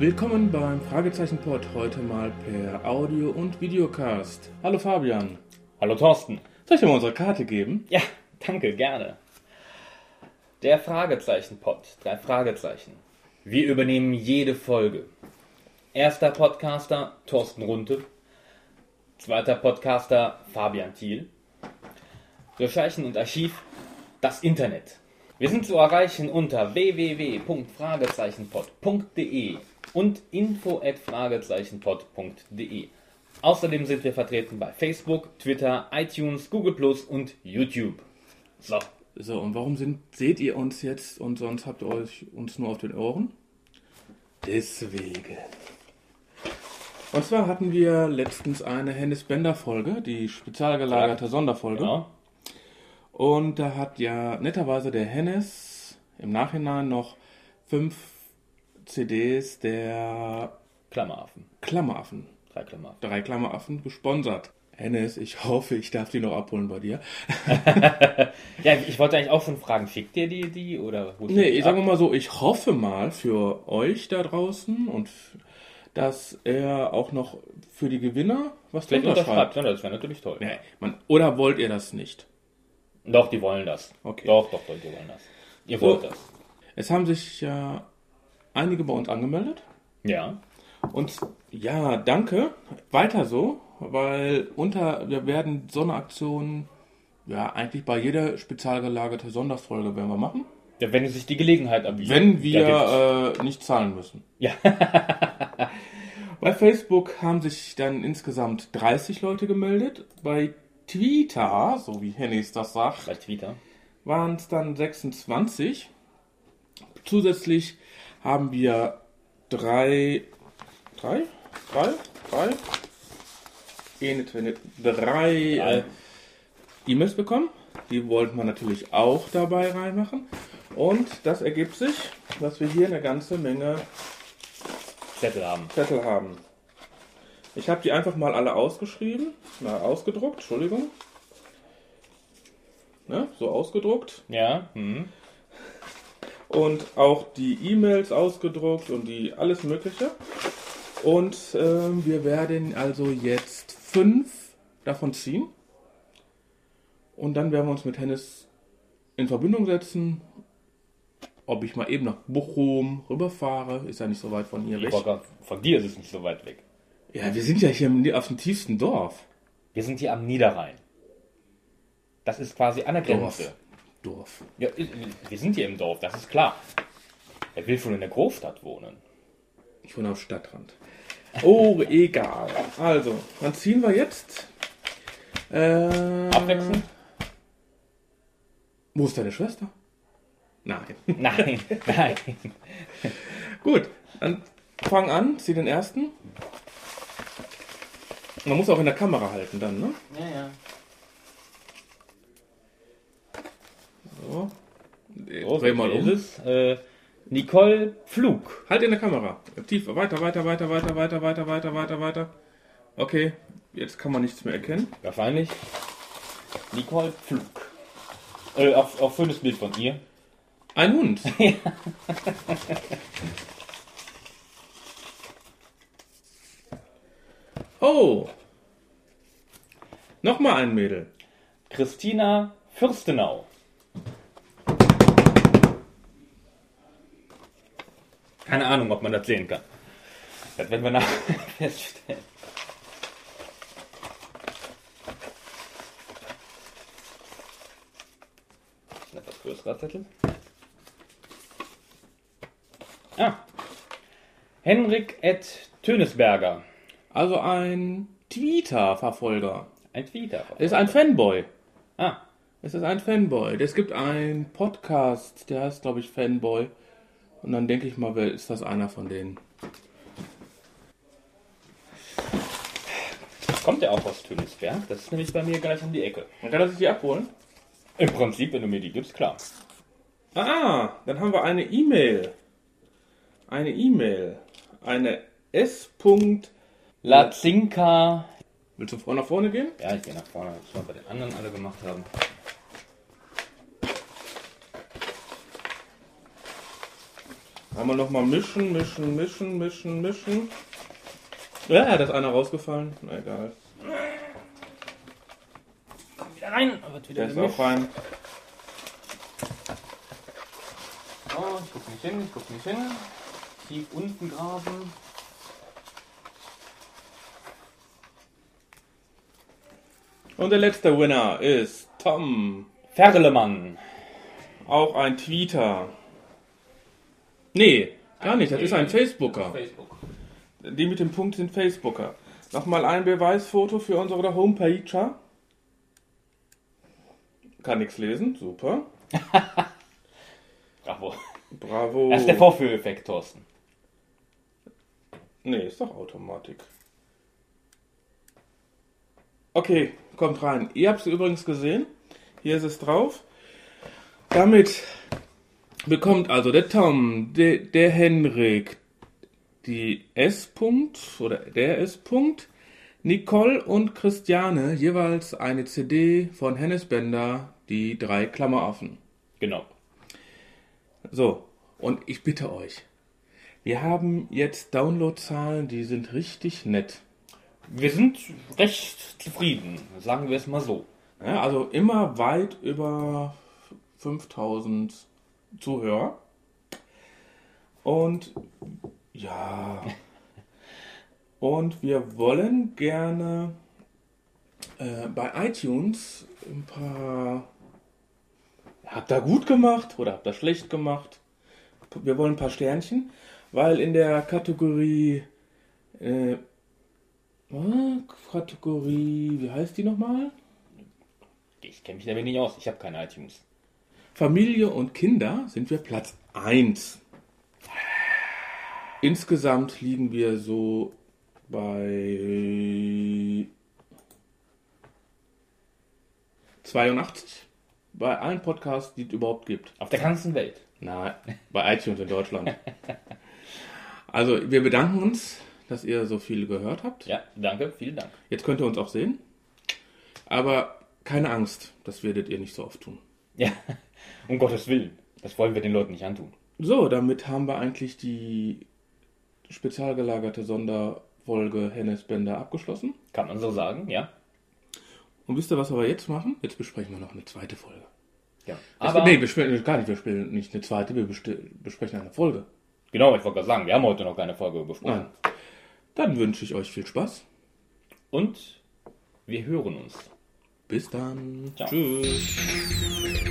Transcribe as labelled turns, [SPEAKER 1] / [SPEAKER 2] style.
[SPEAKER 1] Willkommen beim Fragezeichenpod, heute mal per Audio- und Videocast. Hallo Fabian.
[SPEAKER 2] Hallo Thorsten.
[SPEAKER 1] Soll ich dir mal unsere Karte geben?
[SPEAKER 2] Ja, danke, gerne. Der Fragezeichen-Pod, drei Fragezeichen. Wir übernehmen jede Folge. Erster Podcaster Thorsten Runte. Zweiter Podcaster Fabian Thiel. Recherchen und Archiv das Internet. Wir sind zu erreichen unter www.fragezeichenpod.de und info@fragezeichenpod.de. Außerdem sind wir vertreten bei Facebook, Twitter, iTunes, Google Plus und YouTube. So,
[SPEAKER 1] So, und warum sind, seht ihr uns jetzt und sonst habt ihr euch uns nur auf den Ohren? Deswegen. Und zwar hatten wir letztens eine Hennis Bender Folge, die spezial gelagerte Sonderfolge.
[SPEAKER 2] genau.
[SPEAKER 1] Und da hat ja netterweise der Hennes im Nachhinein noch fünf CDs der
[SPEAKER 2] Klammeraffen.
[SPEAKER 1] Klammeraffen,
[SPEAKER 2] Drei Klammeraffen.
[SPEAKER 1] drei Klammeraffen gesponsert. Hennes, ich hoffe, ich darf die noch abholen bei dir.
[SPEAKER 2] Ja, ich wollte eigentlich auch schon fragen, fickt ihr die, die oder
[SPEAKER 1] Nee,
[SPEAKER 2] die
[SPEAKER 1] ich
[SPEAKER 2] ab?
[SPEAKER 1] sage mal so, ich hoffe mal für euch da draußen und dass er auch noch für die Gewinner was
[SPEAKER 2] Vielleicht unterschreibt.
[SPEAKER 1] schreibt.
[SPEAKER 2] Ja, das wäre natürlich toll.
[SPEAKER 1] Nee, man, oder wollt ihr das nicht?
[SPEAKER 2] Doch, die wollen das.
[SPEAKER 1] Okay.
[SPEAKER 2] Doch, doch, doch, die wollen das. Ihr
[SPEAKER 1] So.
[SPEAKER 2] wollt das.
[SPEAKER 1] Es haben sich ja einige bei uns angemeldet.
[SPEAKER 2] Ja.
[SPEAKER 1] Und ja, danke. Weiter so, weil unter wir werden so eine Aktion ja eigentlich bei jeder spezial gelagerte Sonderfolge werden wir machen,
[SPEAKER 2] ja. Wenn sich die Gelegenheit anbietet.
[SPEAKER 1] wenn wir
[SPEAKER 2] Ja,
[SPEAKER 1] äh, nicht zahlen müssen.
[SPEAKER 2] Ja.
[SPEAKER 1] Bei Facebook haben sich dann insgesamt 30 Leute gemeldet. Bei Twitter, so wie Hennis das sagt,
[SPEAKER 2] bei Twitter.
[SPEAKER 1] waren es dann 26. Zusätzlich haben wir drei, drei, drei, drei, eine, zwei, drei äh. E-Mails bekommen. Die wollten wir natürlich auch dabei reinmachen. Und das ergibt sich, dass wir hier eine ganze Menge
[SPEAKER 2] Zettel haben.
[SPEAKER 1] Zettel haben. Ich habe die einfach mal alle ausgeschrieben, na, ausgedruckt, Entschuldigung. Ne, so ausgedruckt.
[SPEAKER 2] Ja. Hm.
[SPEAKER 1] Und auch die E-Mails ausgedruckt und die alles Mögliche. Und ähm, wir werden also jetzt fünf davon ziehen. Und dann werden wir uns mit Hennes in Verbindung setzen. Ob ich mal eben nach Bochum rüberfahre, ist ja nicht so weit von hier
[SPEAKER 2] Ich
[SPEAKER 1] weg.
[SPEAKER 2] Von dir ist es nicht so weit weg.
[SPEAKER 1] Ja, wir sind ja hier auf dem tiefsten Dorf.
[SPEAKER 2] Wir sind hier am Niederrhein. Das ist quasi an der Grenze.
[SPEAKER 1] Dorf.
[SPEAKER 2] Ja, wir sind hier im Dorf, das ist klar. Wer will schon in der Großstadt wohnen?
[SPEAKER 1] Ich wohne auf Stadtrand. Oh, egal. Also, dann ziehen wir jetzt. Äh,
[SPEAKER 2] Abwechselnd?
[SPEAKER 1] Wo ist deine Schwester? Nein.
[SPEAKER 2] Nein, nein.
[SPEAKER 1] Gut, dann fang an, zieh den ersten. Man muss auch in der Kamera halten dann, ne?
[SPEAKER 2] Ja, ja.
[SPEAKER 1] So.
[SPEAKER 2] So,
[SPEAKER 1] Dreh mal
[SPEAKER 2] ist
[SPEAKER 1] um.
[SPEAKER 2] es. Äh, Nicole Pflug.
[SPEAKER 1] Halt in der Kamera. Tiefer. Weiter, weiter, weiter, weiter, weiter, weiter, weiter, weiter, weiter. Okay, jetzt kann man nichts mehr erkennen.
[SPEAKER 2] Wahrscheinlich. Nicole Pflug. Äh, auch, auch schönes Bild von ihr.
[SPEAKER 1] Ein Hund. oh. Nochmal ein Mädel.
[SPEAKER 2] Christina Fürstenau. Keine Ahnung, ob man das sehen kann. Das werden wir nachher feststellen. Ein etwas größerer Zettel. Ah. Henrik Ed Tönesberger.
[SPEAKER 1] Also ein Twitter-Verfolger.
[SPEAKER 2] Ein Tweeter.
[SPEAKER 1] Er ist ein Fanboy.
[SPEAKER 2] Ah,
[SPEAKER 1] Es ist ein Fanboy. Es gibt einen Podcast, der heißt, glaube ich, Fanboy. Und dann denke ich mal, wer ist das einer von denen?
[SPEAKER 2] kommt er auch aus Tönisberg? Das ist nämlich bei mir gleich um die Ecke.
[SPEAKER 1] Dann kann er sich die abholen.
[SPEAKER 2] Im Prinzip, wenn du mir die gibst, klar.
[SPEAKER 1] Ah, dann haben wir eine E-Mail. Eine E-Mail. Eine S.
[SPEAKER 2] Lazinka.
[SPEAKER 1] Willst du vor nach vorne gehen?
[SPEAKER 2] Ja, ich gehe nach vorne, was wir bei den anderen alle gemacht haben.
[SPEAKER 1] Einmal nochmal mischen, mischen, mischen, mischen, mischen. Ja, da ist einer rausgefallen. Na egal.
[SPEAKER 2] Komm wieder rein. Wird wieder
[SPEAKER 1] Der ist
[SPEAKER 2] gemischt.
[SPEAKER 1] auch rein.
[SPEAKER 2] Oh, ich guck nicht hin, ich guck nicht hin. Tief unten graben.
[SPEAKER 1] Und der letzte Winner ist Tom.
[SPEAKER 2] Ferlemann.
[SPEAKER 1] Auch ein Tweeter. Nee, gar nicht. Das ist ein Facebooker.
[SPEAKER 2] Facebook.
[SPEAKER 1] Die mit dem Punkt sind Facebooker. Nochmal ein Beweisfoto für unsere Homepage. Kann nichts lesen. Super.
[SPEAKER 2] Bravo.
[SPEAKER 1] Bravo.
[SPEAKER 2] Das ist der Vorführeffekt, Thorsten.
[SPEAKER 1] Nee, ist doch Automatik. Okay, kommt rein. Ihr habt es übrigens gesehen. Hier ist es drauf. Damit bekommt also der Tom, der, der Henrik, die S. -Punkt oder der S. -Punkt, Nicole und Christiane jeweils eine CD von Hennes Bender, die drei Klammeraffen.
[SPEAKER 2] Genau.
[SPEAKER 1] So, und ich bitte euch, wir haben jetzt Downloadzahlen, die sind richtig nett.
[SPEAKER 2] Wir sind recht zufrieden, sagen wir es mal so.
[SPEAKER 1] Ja, also immer weit über 5000 Zuhörer. Und ja, und wir wollen gerne äh, bei iTunes ein paar. Habt ihr gut gemacht oder habt ihr schlecht gemacht? Wir wollen ein paar Sternchen, weil in der Kategorie. Äh, ah, Kategorie, wie heißt die nochmal?
[SPEAKER 2] Ich kenne mich damit nicht aus, ich habe keine iTunes.
[SPEAKER 1] Familie und Kinder sind wir Platz 1. Insgesamt liegen wir so bei 82 bei allen Podcasts, die es überhaupt gibt.
[SPEAKER 2] Auf der ganzen Welt.
[SPEAKER 1] Nein, bei iTunes in Deutschland. Also, wir bedanken uns, dass ihr so viel gehört habt.
[SPEAKER 2] Ja, danke, vielen Dank.
[SPEAKER 1] Jetzt könnt ihr uns auch sehen. Aber keine Angst, das werdet ihr nicht so oft tun.
[SPEAKER 2] Ja, um Gottes Willen. Das wollen wir den Leuten nicht antun.
[SPEAKER 1] So, damit haben wir eigentlich die spezial gelagerte Sonderfolge Hennes Bender abgeschlossen.
[SPEAKER 2] Kann man so sagen, ja.
[SPEAKER 1] Und wisst ihr, was wir jetzt machen? Jetzt besprechen wir noch eine zweite Folge.
[SPEAKER 2] ja.
[SPEAKER 1] Aber nee, wir spielen gar nicht, wir spielen nicht eine zweite, wir besprechen eine Folge.
[SPEAKER 2] genau, ich wollte gerade sagen, wir haben heute noch keine Folge besprochen.
[SPEAKER 1] Nein. Dann wünsche ich euch viel Spaß.
[SPEAKER 2] Und wir hören uns.
[SPEAKER 1] Bis dann.
[SPEAKER 2] Ciao.
[SPEAKER 1] Tschüss.